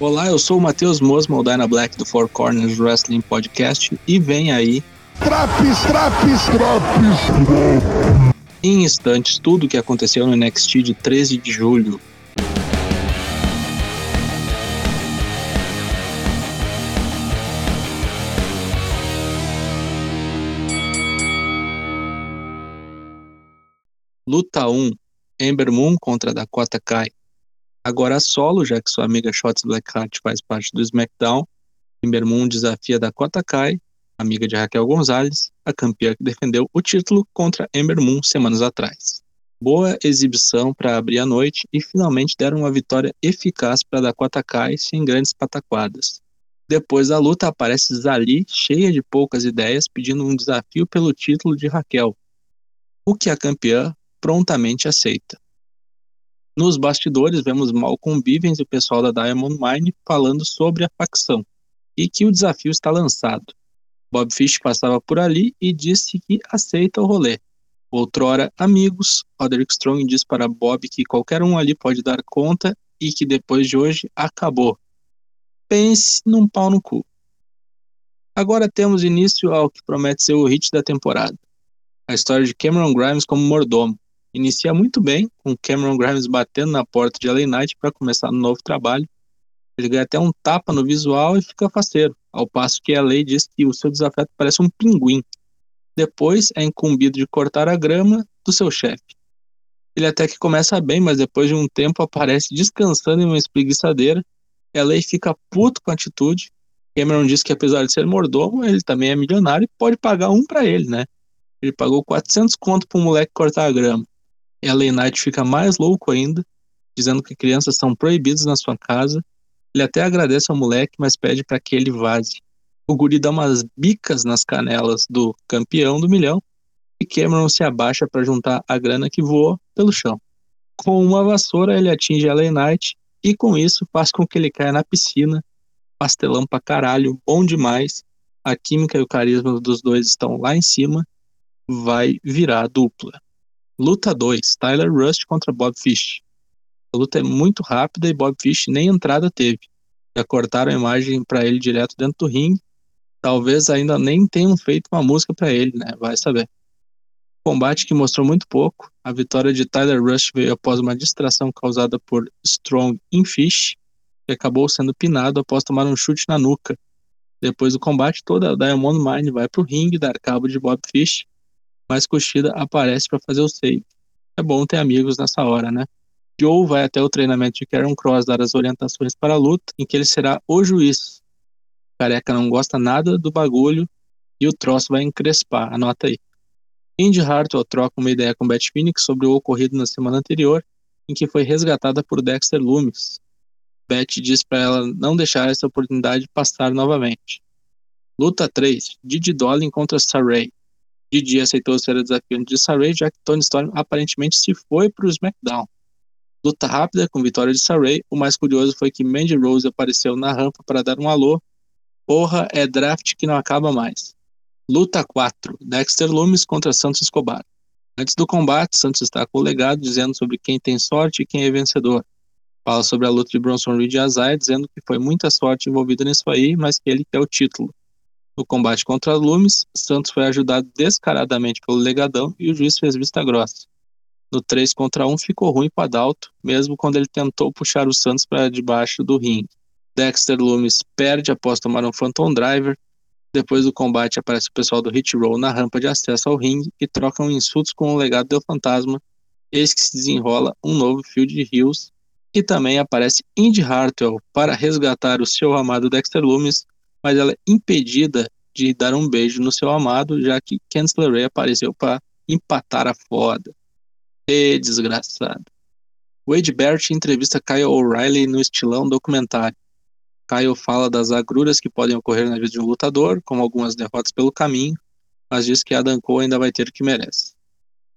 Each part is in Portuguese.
Olá, eu sou o Matheus Mosmo, o Dyna Black do Four Corners Wrestling Podcast e vem aí. Traps, traps, traps! Em instantes, tudo o que aconteceu no NXT de 13 de julho. Luta 1: Ember Moon contra Dakota Kai. Agora solo, já que sua amiga Shots Blackheart faz parte do SmackDown, Ember Moon desafia Dakota Kai, amiga de Raquel Gonzalez, a campeã que defendeu o título contra Ember Moon semanas atrás. Boa exibição para abrir a noite e finalmente deram uma vitória eficaz para Dakota Kai sem grandes pataquadas. Depois da luta aparece Zali, cheia de poucas ideias, pedindo um desafio pelo título de Raquel, o que a campeã prontamente aceita. Nos bastidores, vemos Malcolm Bivens e o pessoal da Diamond Mine falando sobre a facção e que o desafio está lançado. Bob Fish passava por ali e disse que aceita o rolê. Outrora amigos, Roderick Strong diz para Bob que qualquer um ali pode dar conta e que depois de hoje acabou. Pense num pau no cu. Agora temos início ao que promete ser o hit da temporada. A história de Cameron Grimes como mordomo. Inicia muito bem, com Cameron Grimes batendo na porta de LA Knight para começar um novo trabalho. Ele ganha até um tapa no visual e fica faceiro, ao passo que LA diz que o seu desafeto parece um pinguim. Depois é incumbido de cortar a grama do seu chefe. Ele até que começa bem, mas depois de um tempo aparece descansando em uma espreguiçadeira. LA fica puto com a atitude. Cameron diz que apesar de ser mordomo, ele também é milionário e pode pagar um para ele, né? Ele pagou 400 conto um moleque cortar a grama. LA Knight fica mais louco ainda, dizendo que crianças são proibidas na sua casa. Ele até agradece ao moleque, mas pede para que ele vaze. O guri dá umas bicas nas canelas do campeão do milhão e Cameron se abaixa para juntar a grana que voou pelo chão. Com uma vassoura, ele atinge LA Knight e com isso faz com que ele caia na piscina. Pastelão pra caralho, bom demais. A química e o carisma dos dois estão lá em cima. Vai virar dupla. Luta 2, Tyler Rust contra Bob Fish. A luta é muito rápida e Bob Fish nem entrada teve. Já cortaram a imagem para ele direto dentro do ringue. Talvez ainda nem tenham feito uma música para ele, né? Vai saber. Combate que mostrou muito pouco. A vitória de Tyler Rust veio após uma distração causada por Strong em Fish, que acabou sendo pinado após tomar um chute na nuca. Depois do combate, toda a Diamond Mine vai pro ringue dar cabo de Bob Fish mas Kushida aparece para fazer o save. É bom ter amigos nessa hora, né? Joe vai até o treinamento de Karen Cross dar as orientações para a luta, em que ele será o juiz. Careca não gosta nada do bagulho e o troço vai encrespar, anota aí. Indy Hartwell troca uma ideia com Beth Phoenix sobre o ocorrido na semana anterior, em que foi resgatada por Dexter Loomis. Beth diz para ela não deixar essa oportunidade passar novamente. Luta 3: Didi Dolly encontra Saray. Didi aceitou o desafio de Saray, já que Tony Storm aparentemente se foi para o SmackDown. Luta rápida com vitória de Saray. O mais curioso foi que Mandy Rose apareceu na rampa para dar um alô. Porra, é draft que não acaba mais. Luta 4: Dexter Loomis contra Santos Escobar. Antes do combate, Santos está com o legado dizendo sobre quem tem sorte e quem é vencedor. Fala sobre a luta de Bronson Reed e Azai, dizendo que foi muita sorte envolvida nisso aí, mas que ele quer o título. No combate contra Lumes, Santos foi ajudado descaradamente pelo Legadão e o juiz fez vista grossa. No 3 contra 1 ficou ruim para Dalto, mesmo quando ele tentou puxar o Santos para debaixo do ringue. Dexter Loomis perde após tomar um Phantom Driver. Depois do combate aparece o pessoal do Hit Roll na rampa de acesso ao ringue e trocam insultos com o legado do fantasma. Eis que se desenrola um novo Field de Hills. E também aparece Indy Hartwell para resgatar o seu amado Dexter Loomis mas ela é impedida de dar um beijo no seu amado, já que Kensler Ray apareceu para empatar a foda. E desgraçado. Wade Barrett entrevista Kyle O'Reilly no estilão documentário. Kyle fala das agruras que podem ocorrer na vida de um lutador, como algumas derrotas pelo caminho, mas diz que Adam Cole ainda vai ter o que merece.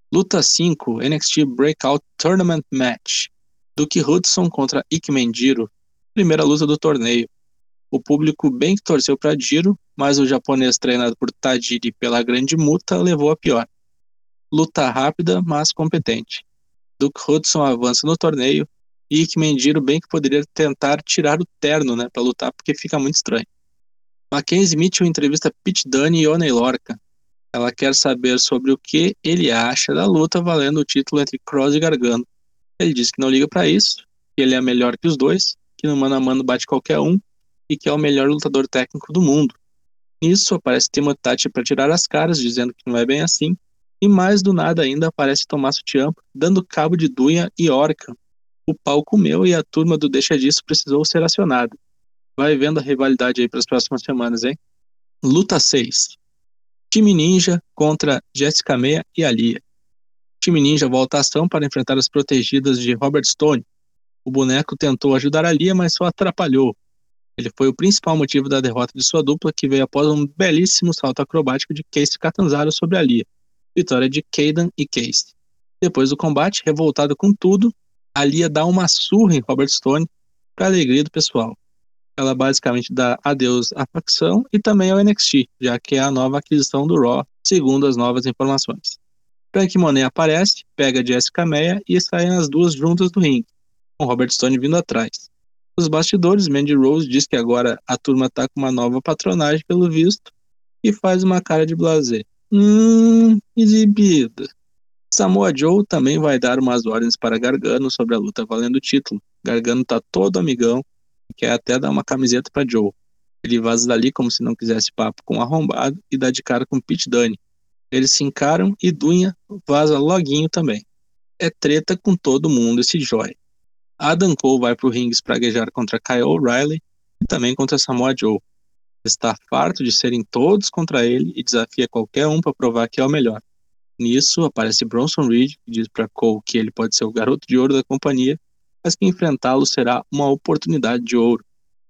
Luta 5, NXT Breakout Tournament Match. Duke Hudson contra Ike Mendiro. Primeira luta do torneio. O público bem que torceu para Jiro, mas o japonês treinado por Tajiri pela grande muta levou a pior. Luta rápida, mas competente. Duke Hudson avança no torneio E que Mendiro bem que poderia tentar tirar o terno, né, para lutar, porque fica muito estranho. Mackenzie Mitchell entrevista Pete Dunne e Oney Lorca. Ela quer saber sobre o que ele acha da luta valendo o título entre Cross e Gargano. Ele diz que não liga para isso, que ele é melhor que os dois, que no mano a mano bate qualquer um e que é o melhor lutador técnico do mundo. Nisso aparece Timothy para tirar as caras, dizendo que não é bem assim, e mais do nada ainda aparece Tommaso Ciampa, dando cabo de Dunha e Orca. O pau comeu e a turma do Deixa Disso precisou ser acionada. Vai vendo a rivalidade aí para as próximas semanas, hein? Luta 6. Time Ninja contra Jessica Meia e Alia. Time Ninja volta à ação para enfrentar as protegidas de Robert Stone. O boneco tentou ajudar a Lia, mas só atrapalhou. Ele foi o principal motivo da derrota de sua dupla, que veio após um belíssimo salto acrobático de Casey Catanzaro sobre a Lia vitória de Caden e Case. Depois do combate, revoltado com tudo, Alia dá uma surra em Robert Stone para alegria do pessoal. Ela basicamente dá adeus à facção e também ao NXT, já que é a nova aquisição do Raw, segundo as novas informações. Frank Monet aparece, pega Jessica Meia e saem as duas juntas do ringue, com Robert Stone vindo atrás. Nos bastidores, Mandy Rose diz que agora a turma tá com uma nova patronagem pelo visto e faz uma cara de blazer. Hum, exibido. Samoa Joe também vai dar umas ordens para Gargano sobre a luta valendo o título. Gargano tá todo amigão e quer até dar uma camiseta para Joe. Ele vaza dali como se não quisesse papo com o arrombado e dá de cara com Pete Dunne. Eles se encaram e Dunha vaza loguinho também. É treta com todo mundo esse joia. Adam Cole vai pro ringue espraguejar contra Kyle O'Reilly e também contra Samoa Joe está farto de serem todos contra ele e desafia qualquer um para provar que é o melhor. Nisso aparece Bronson Reed, que diz para Cole que ele pode ser o garoto de ouro da companhia, mas que enfrentá-lo será uma oportunidade de ouro.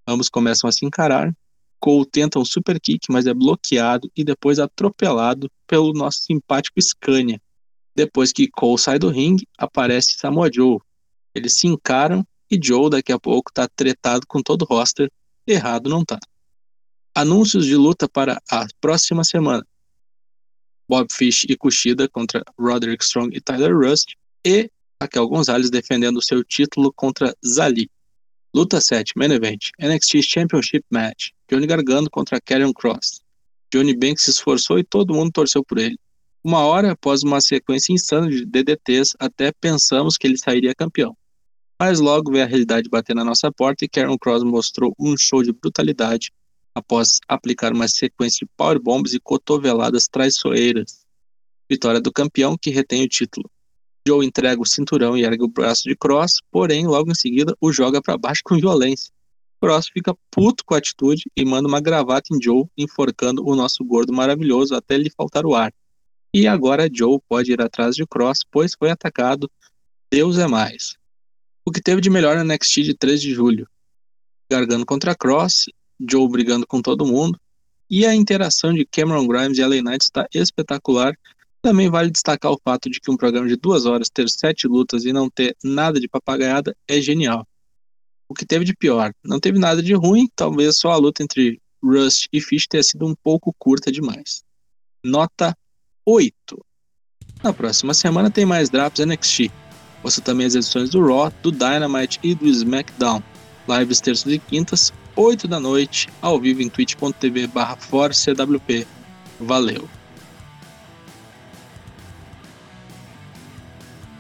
Ambos começam a se encarar. Cole tenta um super kick, mas é bloqueado e depois atropelado pelo nosso simpático Scania. Depois que Cole sai do ringue, aparece Samoa Joe. Eles se encaram e Joe daqui a pouco está tretado com todo o roster. Errado não tá. Anúncios de luta para a próxima semana. Bob Fish e Kushida contra Roderick Strong e Tyler Rust. E Raquel Gonzalez defendendo seu título contra Zali. Luta 7, Main Event, NXT Championship Match. Johnny Gargano contra Karrion Cross. Johnny Banks se esforçou e todo mundo torceu por ele. Uma hora após uma sequência insana de DDTs, até pensamos que ele sairia campeão. Mas logo veio a realidade bater na nossa porta e Karen Cross mostrou um show de brutalidade após aplicar uma sequência de powerbombs e cotoveladas traiçoeiras. Vitória do campeão que retém o título. Joe entrega o cinturão e ergue o braço de Cross, porém, logo em seguida, o joga para baixo com violência. Cross fica puto com a atitude e manda uma gravata em Joe, enforcando o nosso gordo maravilhoso até lhe faltar o ar. E agora Joe pode ir atrás de Cross, pois foi atacado. Deus é mais. O que teve de melhor na NXT de 3 de julho? Gargano contra Cross Joe brigando com todo mundo. E a interação de Cameron Grimes e LA Knight está espetacular. Também vale destacar o fato de que um programa de duas horas ter sete lutas e não ter nada de papagaiada é genial. O que teve de pior? Não teve nada de ruim, talvez só a luta entre Rust e Fish tenha sido um pouco curta demais. Nota 8. Na próxima semana tem mais drops NXT. Ouça também as edições do Raw, do Dynamite e do SmackDown. Lives terças e quintas, 8 da noite, ao vivo em twitch.tv barra Valeu!